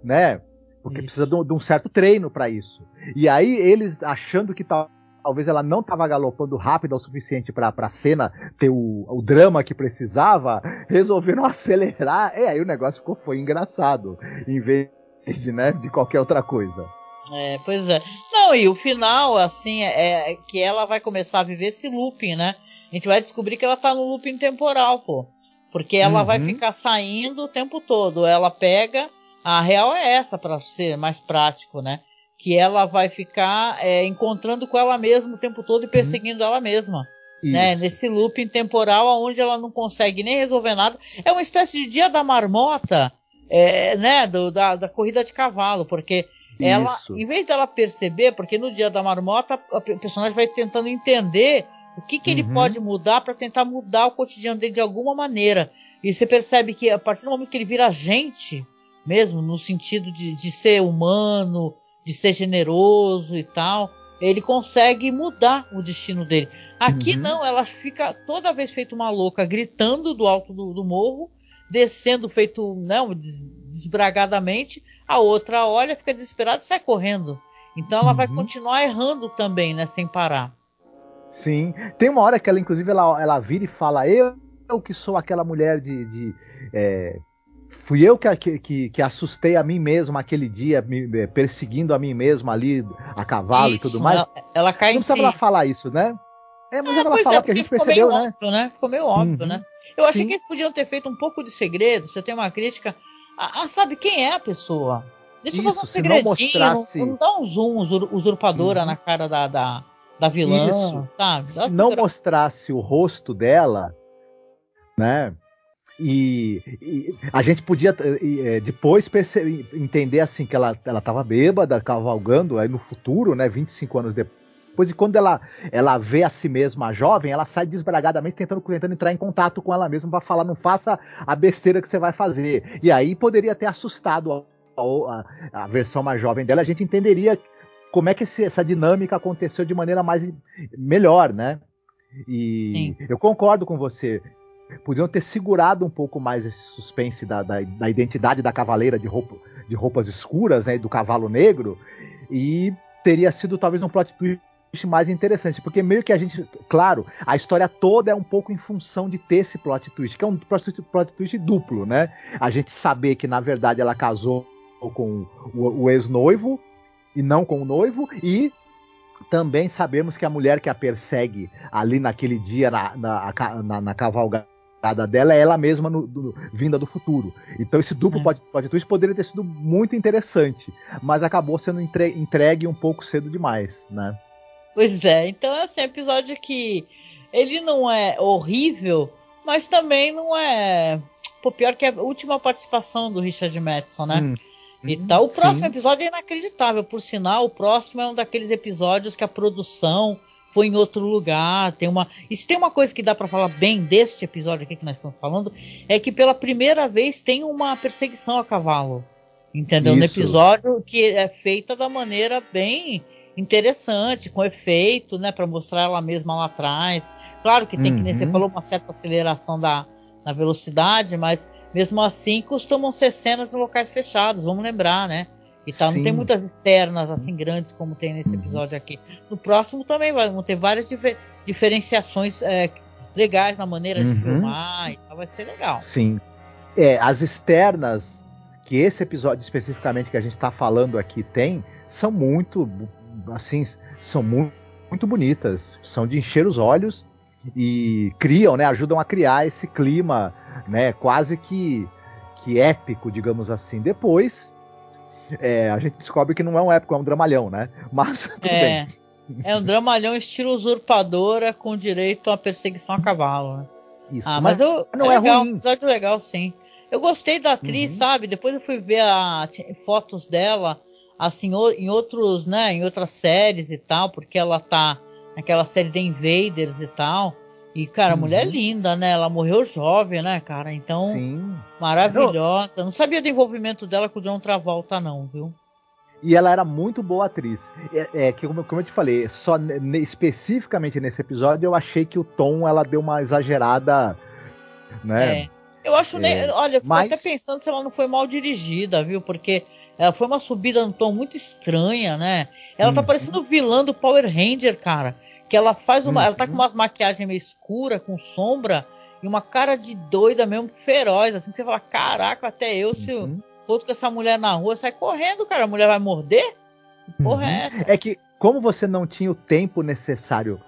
S4: né? Porque isso. precisa de um, de um, certo treino para isso. E aí eles achando que tal, talvez ela não estava galopando rápido o suficiente para a cena ter o, o, drama que precisava, resolveram acelerar. E aí o negócio ficou foi engraçado, em vez de, né, de qualquer outra coisa.
S1: É, pois é. Não, e o final, assim, é, é que ela vai começar a viver esse looping, né? A gente vai descobrir que ela tá no looping temporal, pô. Porque ela uhum. vai ficar saindo o tempo todo. Ela pega. A real é essa, para ser mais prático, né? Que ela vai ficar é, encontrando com ela mesma o tempo todo e uhum. perseguindo uhum. ela mesma. Né? Nesse looping temporal onde ela não consegue nem resolver nada. É uma espécie de dia da marmota, é, né? Do, da, da corrida de cavalo, porque ela, Isso. em vez dela perceber, porque no dia da marmota a personagem vai tentando entender o que, que uhum. ele pode mudar para tentar mudar o cotidiano dele de alguma maneira. E você percebe que a partir do momento que ele vira gente, mesmo no sentido de, de ser humano, de ser generoso e tal, ele consegue mudar o destino dele. Aqui uhum. não, ela fica toda vez feito uma louca, gritando do alto do, do morro, descendo feito não desbragadamente, a outra olha, fica desesperada e sai correndo. Então ela uhum. vai continuar errando também, né, sem parar.
S4: Sim. Tem uma hora que ela, inclusive, ela, ela vira e fala: Eu, eu que sou aquela mulher de. de é, fui eu que, que, que, assustei a mim mesma aquele dia, me, perseguindo a mim mesma ali, a cavalo isso, e tudo mais.
S1: Ela, ela cai
S4: Não
S1: em si.
S4: ela falar isso, né? É, mas é, ela fala é, que a gente percebeu,
S1: né? Óbvio, né? Ficou meio óbvio, uhum. né? Eu achei Sim. que eles podiam ter feito um pouco de segredo. Você tem uma crítica ah, ah, sabe quem é a pessoa? Deixa Isso, eu fazer um segredinho, não, mostrasse... não, não dá um zoom usurpadora uhum. na cara da, da, da vilã, Isso. sabe?
S4: Se não mostrasse o rosto dela, né? E, e, a gente podia e, depois perceber, entender assim que ela ela estava bêbada, cavalgando aí no futuro, né, 25 anos depois depois, e quando ela, ela vê a si mesma jovem, ela sai desbragadamente tentando, tentando entrar em contato com ela mesma para falar: não faça a besteira que você vai fazer. E aí poderia ter assustado a, a, a versão mais jovem dela, a gente entenderia como é que esse, essa dinâmica aconteceu de maneira mais melhor, né? E Sim. eu concordo com você. Podiam ter segurado um pouco mais esse suspense da, da, da identidade da cavaleira de, roupa, de roupas escuras, né? Do cavalo negro. E teria sido talvez um plot twist mais interessante, porque meio que a gente, claro, a história toda é um pouco em função de ter esse plot twist, que é um plot twist, plot twist duplo, né? A gente saber que na verdade ela casou com o, o ex-noivo e não com o noivo, e também sabemos que a mulher que a persegue ali naquele dia na, na, na, na cavalgada dela é ela mesma no, do, vinda do futuro. Então esse duplo é. plot, twist poderia ter sido muito interessante, mas acabou sendo entre, entregue um pouco cedo demais, né?
S1: Pois é, então é assim, episódio que ele não é horrível, mas também não é. Pô, pior que a última participação do Richard Madison, né? Hum. E tá. O próximo Sim. episódio é inacreditável, por sinal. O próximo é um daqueles episódios que a produção foi em outro lugar. Tem uma. E se tem uma coisa que dá para falar bem deste episódio aqui que nós estamos falando, é que pela primeira vez tem uma perseguição a cavalo. Entendeu? Isso. No episódio que é feita da maneira bem interessante, com efeito, né, para mostrar ela mesma lá atrás. Claro que tem uhum. que, nem você falou, uma certa aceleração da, da velocidade, mas mesmo assim costumam ser cenas em locais fechados, vamos lembrar, né? E tal. Não tem muitas externas assim grandes como tem nesse uhum. episódio aqui. No próximo também vão ter várias dif diferenciações é, legais na maneira uhum. de filmar e tal. Vai ser legal.
S4: Sim. É, as externas que esse episódio especificamente que a gente está falando aqui tem são muito assim, são muito, muito bonitas, são de encher os olhos e criam, né, ajudam a criar esse clima, né, quase que, que épico, digamos assim. Depois, é, a gente descobre que não é um épico, é um dramalhão, né? Mas tudo é. bem.
S1: É um dramalhão estilo usurpadora com direito à perseguição a cavalo. Né? Isso, ah, mas, mas eu, não é, é legal, ruim. episódio legal, sim. Eu gostei da atriz, uhum. sabe? Depois eu fui ver a, fotos dela, assim, em outros, né, em outras séries e tal, porque ela tá naquela série The Invaders e tal. E, cara, uhum. mulher linda, né? Ela morreu jovem, né, cara? Então, Sim. maravilhosa. Eu não sabia do envolvimento dela com o John Travolta, não, viu?
S4: E ela era muito boa atriz. É, é que como, como, eu te falei, só especificamente nesse episódio eu achei que o tom ela deu uma exagerada, né?
S1: É. Eu acho, é, olha, eu fico mas... até pensando se ela não foi mal dirigida, viu? Porque ela foi uma subida no tom muito estranha, né? Ela tá uhum. tá parecendo vilã do Power Ranger, cara. Que ela faz uma. Uhum. Ela tá com uhum. umas maquiagens meio escura, com sombra, e uma cara de doida mesmo, feroz, assim, que você fala, caraca, até eu, se uhum outro com essa mulher na rua, sai correndo, cara. A mulher vai morder? Que porra uhum. é essa?
S4: É que, como você não tinha o tempo necessário,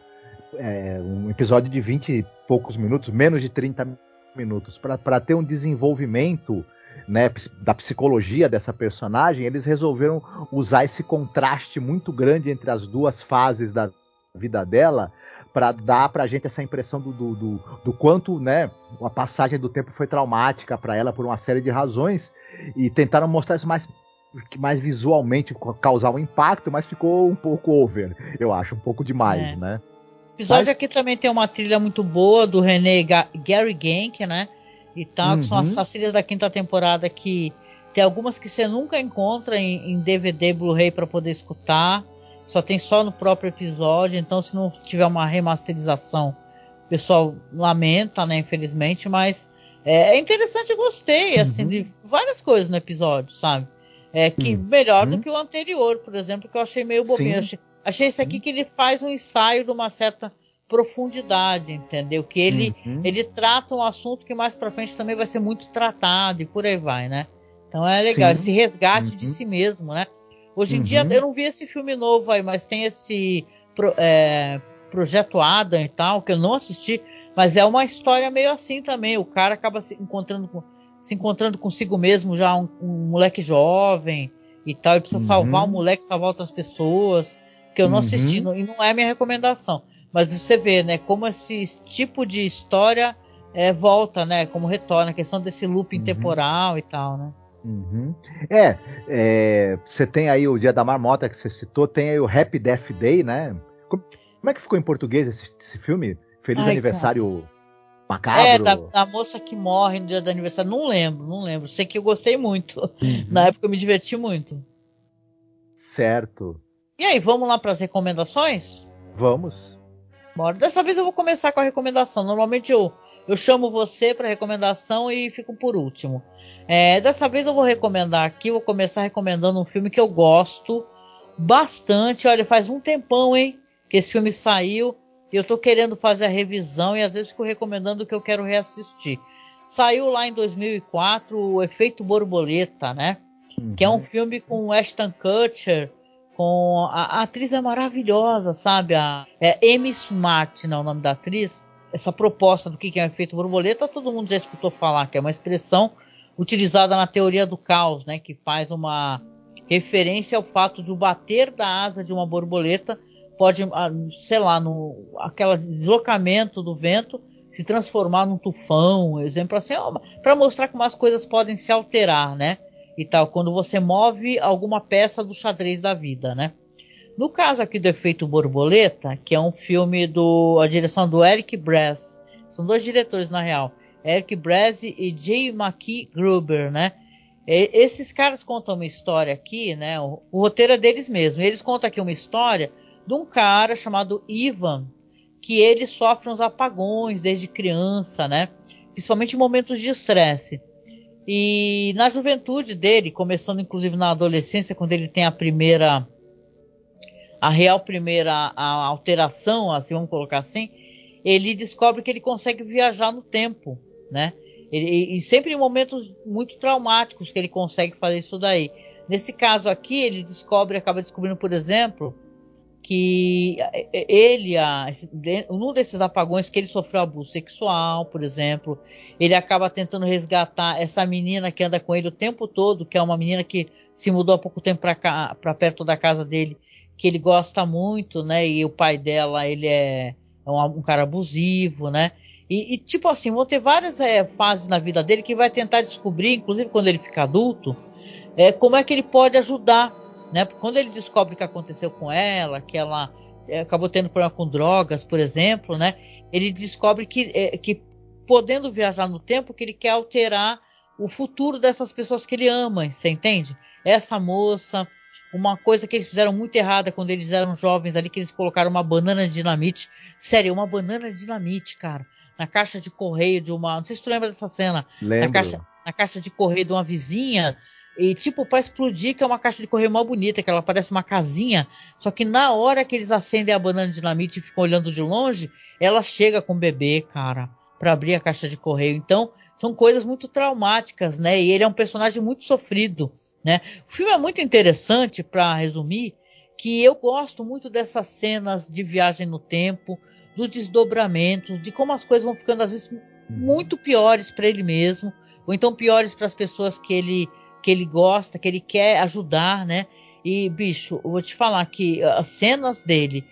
S4: é, um episódio de 20 e poucos minutos, menos de 30 minutos, para ter um desenvolvimento né, da psicologia dessa personagem, eles resolveram usar esse contraste muito grande entre as duas fases da vida dela para dar pra gente essa impressão do, do, do, do, quanto, né, a passagem do tempo foi traumática para ela por uma série de razões e tentaram mostrar isso mais mais visualmente causar um impacto, mas ficou um pouco over, eu acho, um pouco demais, é. né?
S1: O episódio mas... aqui também tem uma trilha muito boa do René Ga Gary Genk, né? E tal, uhum. que são as, uhum. as trilhas da quinta temporada que tem algumas que você nunca encontra em, em DVD Blu-ray para poder escutar só tem só no próprio episódio, então se não tiver uma remasterização, o pessoal lamenta, né, infelizmente, mas é, é interessante, eu gostei, uhum. assim, de várias coisas no episódio, sabe? É que uhum. melhor do que o anterior, por exemplo, que eu achei meio bobinho. Achei, achei esse aqui que ele faz um ensaio de uma certa profundidade, entendeu? Que ele, uhum. ele trata um assunto que mais para frente também vai ser muito tratado e por aí vai, né? Então é legal, Sim. esse resgate de uhum. si mesmo, né? Hoje em uhum. dia, eu não vi esse filme novo aí, mas tem esse pro, é, Projeto Adam e tal, que eu não assisti, mas é uma história meio assim também. O cara acaba se encontrando, com, se encontrando consigo mesmo, já um, um moleque jovem e tal, e precisa uhum. salvar o um moleque, salvar outras pessoas, que eu não uhum. assisti, e não é minha recomendação. Mas você vê, né, como esse tipo de história é, volta, né, como retorna, a questão desse looping uhum. temporal e tal, né.
S4: Uhum. É, é, você tem aí o Dia da Marmota que você citou, tem aí o Happy Death Day, né? Como, como é que ficou em português esse, esse filme? Feliz Ai, aniversário cara. macabro?
S1: É, da, da, moça que morre no dia do aniversário. Não lembro, não lembro. Sei que eu gostei muito. Uhum. Na época eu me diverti muito.
S4: Certo.
S1: E aí, vamos lá para as recomendações?
S4: Vamos.
S1: Bora. Dessa vez eu vou começar com a recomendação. Normalmente eu, eu chamo você para recomendação e fico por último. É, dessa vez eu vou recomendar aqui, vou começar recomendando um filme que eu gosto bastante. Olha, faz um tempão, hein, que esse filme saiu e eu tô querendo fazer a revisão e às vezes fico recomendando que eu quero reassistir. Saiu lá em 2004 o Efeito Borboleta, né? Uhum. Que é um filme com Ashton Kutcher, com a, a atriz é maravilhosa, sabe? A, é Amy Smart, não é o nome da atriz. Essa proposta do que é o efeito borboleta, todo mundo já escutou falar, que é uma expressão utilizada na teoria do caos, né, que faz uma referência ao fato de o bater da asa de uma borboleta pode, ah, sei lá, no aquele deslocamento do vento se transformar num tufão, exemplo assim, para mostrar como as coisas podem se alterar, né? E tal, quando você move alguma peça do xadrez da vida, né? No caso aqui do Efeito Borboleta, que é um filme do a direção do Eric Brass, são dois diretores na real. Eric Brazzi e J. McKee Gruber, né? E, esses caras contam uma história aqui, né? O, o roteiro é deles mesmos. Eles contam aqui uma história de um cara chamado Ivan, que ele sofre uns apagões desde criança, né? Principalmente em momentos de estresse. E na juventude dele, começando inclusive na adolescência, quando ele tem a primeira, a real primeira a alteração, assim, vamos colocar assim, ele descobre que ele consegue viajar no tempo né? Ele, e sempre em momentos muito traumáticos que ele consegue fazer isso daí. Nesse caso aqui, ele descobre, acaba descobrindo, por exemplo, que ele, um desses apagões que ele sofreu abuso sexual, por exemplo, ele acaba tentando resgatar essa menina que anda com ele o tempo todo, que é uma menina que se mudou há pouco tempo para perto da casa dele, que ele gosta muito, né? E o pai dela, ele é, é um, um cara abusivo, né? E, e, tipo assim, vão ter várias é, fases na vida dele que vai tentar descobrir, inclusive quando ele fica adulto, é, como é que ele pode ajudar, né? Quando ele descobre o que aconteceu com ela, que ela é, acabou tendo problema com drogas, por exemplo, né? Ele descobre que, é, que podendo viajar no tempo, que ele quer alterar o futuro dessas pessoas que ele ama, você entende? Essa moça, uma coisa que eles fizeram muito errada quando eles eram jovens ali, que eles colocaram uma banana de dinamite. Sério, uma banana de dinamite, cara. Na caixa de correio de uma. Não sei se tu lembra dessa cena.
S4: Lembro.
S1: Na caixa, na caixa de correio de uma vizinha e tipo, para explodir, que é uma caixa de correio mal bonita, que ela parece uma casinha. Só que na hora que eles acendem a banana de dinamite e ficam olhando de longe, ela chega com o bebê, cara, para abrir a caixa de correio. Então, são coisas muito traumáticas, né? E ele é um personagem muito sofrido, né? O filme é muito interessante, para resumir, que eu gosto muito dessas cenas de viagem no tempo, dos desdobramentos, de como as coisas vão ficando às vezes muito piores para ele mesmo, ou então piores para as pessoas que ele que ele gosta, que ele quer ajudar, né? E, bicho, eu vou te falar que as cenas dele,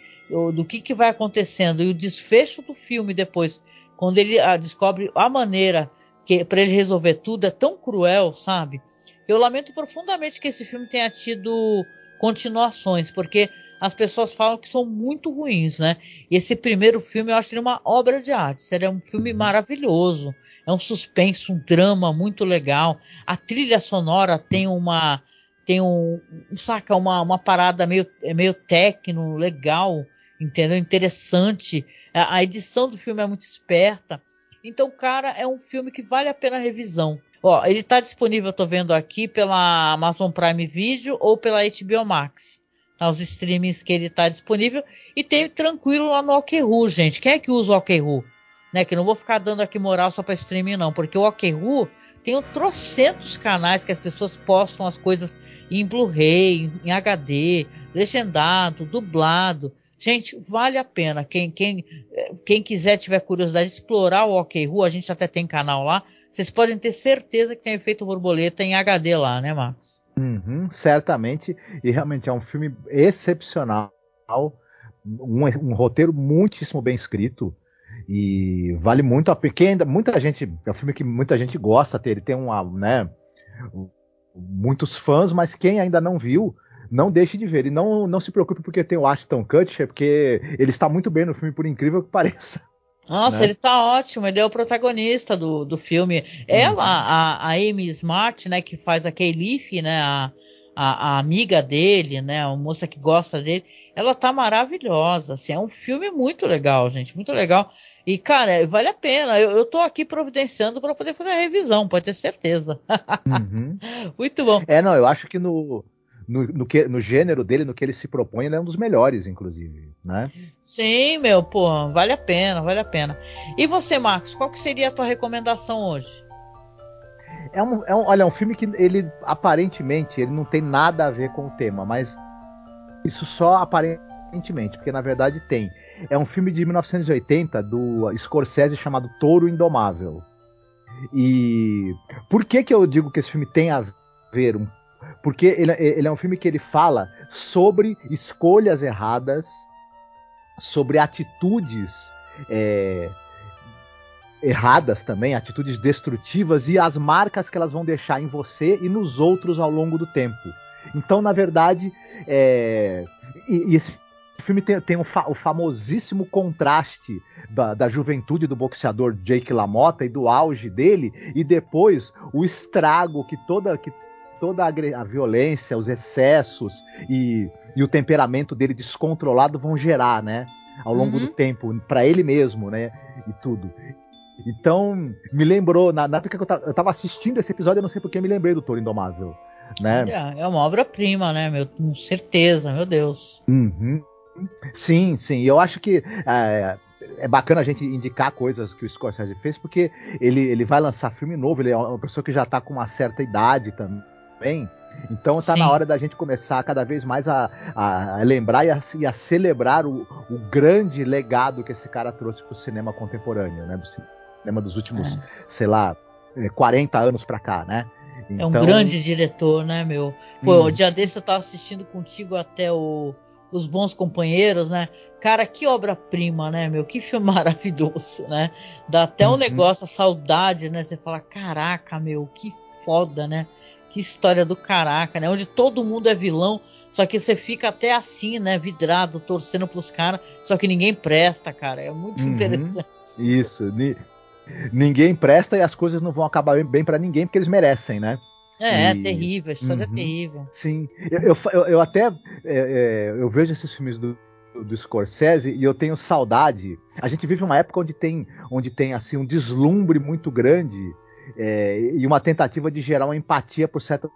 S1: do que, que vai acontecendo e o desfecho do filme depois, quando ele ah, descobre a maneira que para ele resolver tudo, é tão cruel, sabe? Eu lamento profundamente que esse filme tenha tido continuações, porque as pessoas falam que são muito ruins, né? E esse primeiro filme eu acho que é uma obra de arte, seria um filme uhum. maravilhoso. É um suspense, um drama muito legal. A trilha sonora tem uma tem um, saca uma, uma parada meio meio techno, legal, entendeu? Interessante. A, a edição do filme é muito esperta. Então, cara, é um filme que vale a pena a revisão. Ó, ele está disponível, eu tô vendo aqui, pela Amazon Prime Video ou pela HBO Max aos streamings que ele está disponível e tem tranquilo lá no Okru, gente. Quem é que usa o Okru? Né, que não vou ficar dando aqui moral só para streaming não, porque o Okru tem trocentos canais que as pessoas postam as coisas em Blu-ray, em HD, legendado, dublado. Gente, vale a pena. Quem, quem, quem quiser, tiver curiosidade de explorar o Okru, a gente até tem canal lá. Vocês podem ter certeza que tem efeito borboleta em HD lá, né, Marcos?
S4: Uhum, certamente, e realmente é um filme excepcional, um, um, roteiro muitíssimo bem escrito e vale muito a pena. Muita gente, é um filme que muita gente gosta, ele tem uma, né, muitos fãs, mas quem ainda não viu, não deixe de ver. E não, não se preocupe porque tem o Ashton Kutcher, porque ele está muito bem no filme, por incrível que pareça.
S1: Nossa, né? ele tá ótimo, ele é o protagonista do, do filme. Ela, uhum. a, a Amy Smart, né, que faz a Kay né, a, a, a, amiga dele, né, a moça que gosta dele, ela tá maravilhosa, assim, é um filme muito legal, gente, muito legal. E, cara, vale a pena. Eu, eu tô aqui providenciando para poder fazer a revisão, pode ter certeza. Uhum. muito bom.
S4: É, não, eu acho que no, no, no, que, no gênero dele, no que ele se propõe, ele é um dos melhores, inclusive, né?
S1: Sim, meu, pô, vale a pena, vale a pena. E você, Marcos, qual que seria a tua recomendação hoje?
S4: É um, é um, olha, é um filme que ele aparentemente ele não tem nada a ver com o tema, mas isso só aparentemente, porque na verdade tem. É um filme de 1980 do Scorsese chamado Touro Indomável. E por que que eu digo que esse filme tem a ver um porque ele, ele é um filme que ele fala sobre escolhas erradas, sobre atitudes é, erradas também, atitudes destrutivas e as marcas que elas vão deixar em você e nos outros ao longo do tempo. Então, na verdade, é, e, e esse filme tem, tem fa o famosíssimo contraste da, da, juventude do boxeador Jake LaMotta e do auge dele, e depois o estrago que toda que toda a, a violência, os excessos e, e, o temperamento dele descontrolado vão gerar, né? Ao longo uhum. do tempo, para ele mesmo, né? E tudo. Então, me lembrou, na, na época que eu tava, eu tava, assistindo esse episódio, eu não sei porque me lembrei do Toro Indomável. Né?
S1: É, é uma obra-prima, né? Meu, com certeza, meu Deus.
S4: Uhum. Sim, sim. Eu acho que é, é bacana a gente indicar coisas que o Scorsese fez, porque ele, ele vai lançar filme novo, ele é uma pessoa que já está com uma certa idade também bem. Então está na hora da gente começar cada vez mais a, a, lembrar e a, e a celebrar o, o, grande legado que esse cara trouxe para o cinema contemporâneo, né? Do cinema dos últimos, é. sei lá, 40 é, anos para cá, né?
S1: Então... É um então grande diretor, né, meu? Pô, hum. o dia desse eu estava assistindo contigo até o, Os Bons Companheiros, né? Cara, que obra-prima, né, meu? Que filme maravilhoso, né? Dá até um uhum. negócio, a saudade, né? Você fala, caraca, meu, que foda, né? Que história do caraca, né? Onde todo mundo é vilão, só que você fica até assim, né? Vidrado, torcendo pros caras, só que ninguém presta, cara. É muito uhum. interessante.
S4: Isso. Ni ninguém presta e as coisas não vão acabar bem para ninguém porque eles merecem, né?
S1: É, é e... é terrível, a história é uhum. é terrível.
S4: Sim, eu, eu, eu até é, é, eu vejo esses filmes do, do Scorsese e eu tenho saudade. A gente vive uma época onde tem, onde tem assim um deslumbre muito grande é, e uma tentativa de gerar uma empatia por certas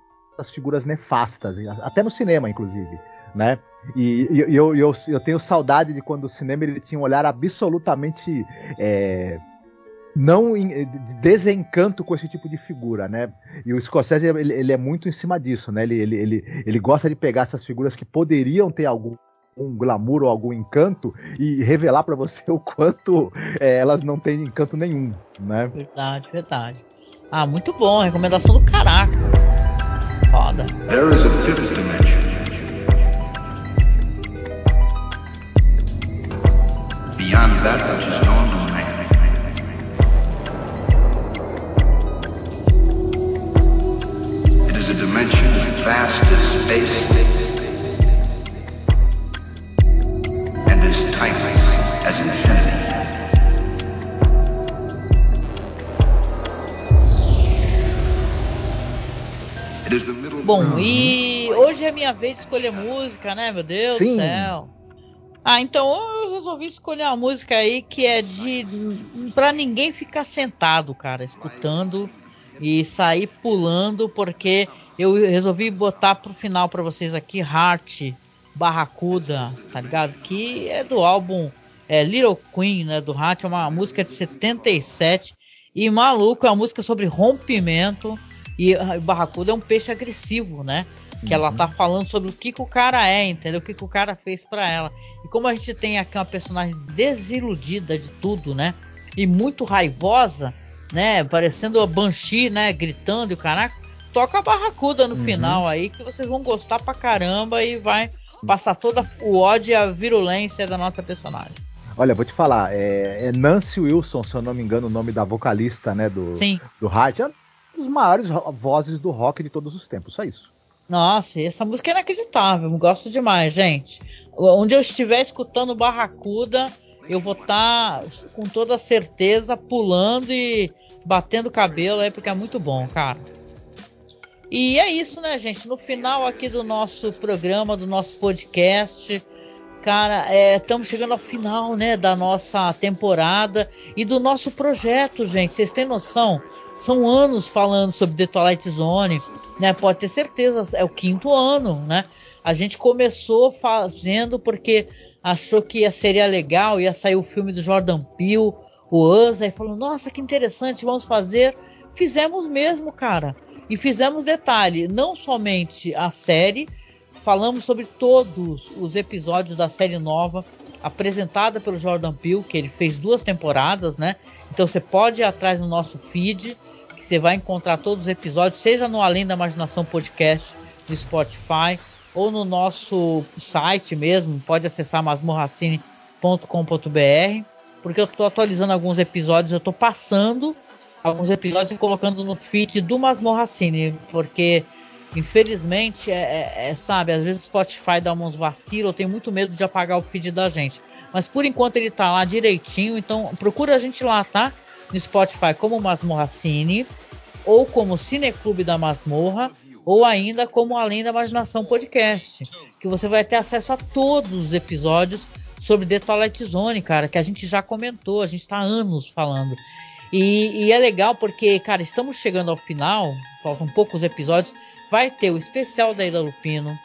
S4: figuras nefastas, até no cinema, inclusive, né? E, e eu, eu, eu, tenho saudade de quando o cinema ele tinha um olhar absolutamente é, não de desencanto com esse tipo de figura, né? E o Scorsese ele, ele é muito em cima disso, né? Ele, ele, ele, ele gosta de pegar essas figuras que poderiam ter algum um glamour ou algum encanto e revelar para você o quanto é, elas não têm encanto nenhum, né?
S1: Verdade, verdade. Ah, muito bom, recomendação do caraca. Foda. There is a fifth dimension. Beyond that which is known to man. dimension vast as space and as timeless as infinity. Bom, e hoje é minha vez de escolher música, né, meu Deus Sim. do céu. Ah, então eu resolvi escolher uma música aí que é de para ninguém ficar sentado, cara, escutando e sair pulando porque eu resolvi botar pro final para vocês aqui Heart Barracuda, tá ligado? Que é do álbum é, Little Queen, né, do Heart, é uma música de 77 e maluco, é uma música sobre rompimento e Barracuda é um peixe agressivo, né? Que ela tá uhum. falando sobre o que, que o cara é, entendeu? O que, que o cara fez para ela. E como a gente tem aqui uma personagem desiludida de tudo, né? E muito raivosa, né? Parecendo a Banshee, né? Gritando e o caraca toca a barracuda no uhum. final aí, que vocês vão gostar pra caramba e vai passar toda o ódio e a virulência da nossa personagem.
S4: Olha, vou te falar, é, é, Nancy Wilson, se eu não me engano, o nome da vocalista, né, do, Sim. do Heart, é das maiores vozes do rock de todos os tempos, só isso.
S1: Nossa, essa música é inacreditável, gosto demais, gente. Onde eu estiver escutando Barracuda, eu vou estar tá, com toda certeza pulando e batendo cabelo aí, porque é muito bom, cara. E é isso, né, gente? No final aqui do nosso programa, do nosso podcast, cara, estamos é, chegando ao final, né, da nossa temporada e do nosso projeto, gente. Vocês têm noção? São anos falando sobre The Twilight Zone, né? Pode ter certeza, é o quinto ano, né? A gente começou fazendo porque achou que ia seria legal, ia sair o filme do Jordan Peele, o Us, aí falou, nossa, que interessante, vamos fazer. Fizemos mesmo, cara. E fizemos detalhe, não somente a série, falamos sobre todos os episódios da série nova apresentada pelo Jordan Peele, que ele fez duas temporadas, né? Então você pode ir atrás no nosso feed, que você vai encontrar todos os episódios, seja no Além da Imaginação Podcast no Spotify ou no nosso site mesmo, pode acessar masmorracine.com.br, porque eu estou atualizando alguns episódios, eu estou passando alguns episódios e colocando no feed do Masmorra Cine, porque infelizmente é, é, é, sabe, às vezes o Spotify dá uns vacilos, eu tenho muito medo de apagar o feed da gente. Mas por enquanto ele tá lá direitinho, então procura a gente lá, tá? No Spotify como Masmorra Cine, ou como Cineclube da Masmorra, ou ainda como Além da Imaginação Podcast, que você vai ter acesso a todos os episódios sobre The Twilight Zone, cara, que a gente já comentou, a gente tá há anos falando. E, e, é legal porque, cara, estamos chegando ao final, faltam poucos episódios. Vai ter o especial da Ida Lupino,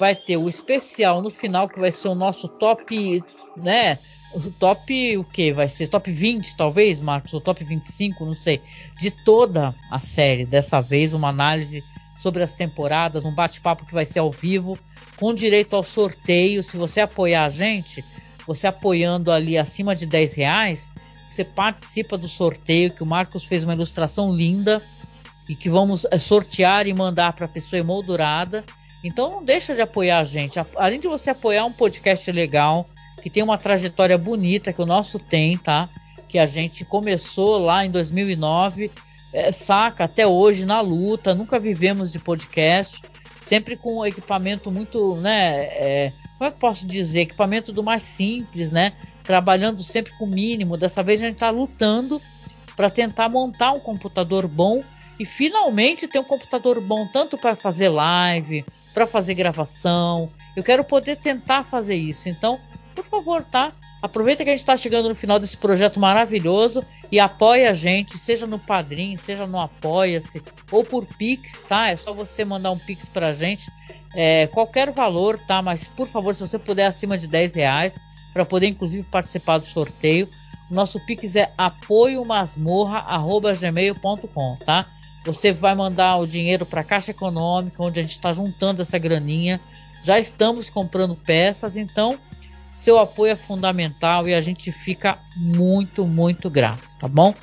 S1: vai ter o especial no final que vai ser o nosso top, né? O top o que? Vai ser top 20, talvez, Marcos, ou top 25, não sei, de toda a série. Dessa vez, uma análise sobre as temporadas, um bate-papo que vai ser ao vivo, com direito ao sorteio. Se você apoiar a gente, você apoiando ali acima de 10 reais você participa do sorteio que o Marcos fez uma ilustração linda e que vamos eh, sortear e mandar para a pessoa emoldurada. Então não deixa de apoiar a gente. Além de você apoiar um podcast legal, que tem uma trajetória bonita, que o nosso tem, tá? Que a gente começou lá em 2009, é, saca, até hoje na luta, nunca vivemos de podcast, sempre com equipamento muito, né? É, como é que posso dizer? Equipamento do mais simples, né? Trabalhando sempre com o mínimo. Dessa vez a gente está lutando para tentar montar um computador bom e finalmente ter um computador bom tanto para fazer live, para fazer gravação. Eu quero poder tentar fazer isso. Então, por favor, tá? Aproveita que a gente está chegando no final desse projeto maravilhoso e apoia a gente, seja no Padrim, seja no Apoia-se ou por Pix, tá? É só você mandar um Pix pra gente, é, qualquer valor, tá? Mas por favor, se você puder acima de 10 reais, para poder inclusive participar do sorteio. Nosso Pix é apoiomasmorra.gmail.com, tá? Você vai mandar o dinheiro para a Caixa Econômica, onde a gente está juntando essa graninha. Já estamos comprando peças, então seu apoio é fundamental e a gente fica muito, muito grato, tá bom?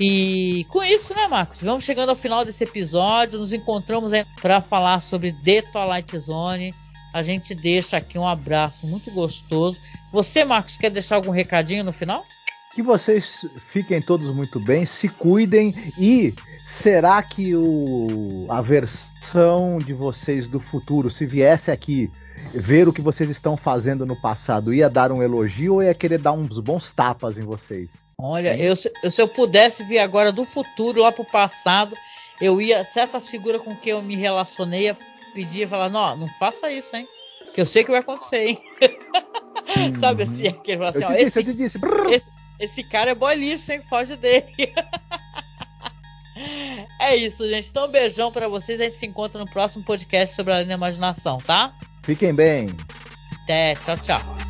S1: E com isso, né, Marcos? Vamos chegando ao final desse episódio. Nos encontramos para falar sobre The Twilight Zone. A gente deixa aqui um abraço muito gostoso. Você, Marcos, quer deixar algum recadinho no final?
S4: Que vocês fiquem todos muito bem, se cuidem e será que o, a versão de vocês do futuro, se viesse aqui ver o que vocês estão fazendo no passado, ia dar um elogio ou ia querer dar uns bons tapas em vocês?
S1: Olha, eu, se eu pudesse vir agora do futuro lá pro passado, eu ia, certas figuras com quem eu me relacionei, ia pedir e falar: não, não faça isso, hein? Que eu sei que vai acontecer, hein? Uhum. Sabe assim, aquele assim, eu ó, disse, esse, disse. Esse, esse cara é boy lixo, hein? Foge dele. é isso, gente. Então, um beijão para vocês. A gente se encontra no próximo podcast sobre a imaginação, tá?
S4: Fiquem bem.
S1: Até, tchau, tchau.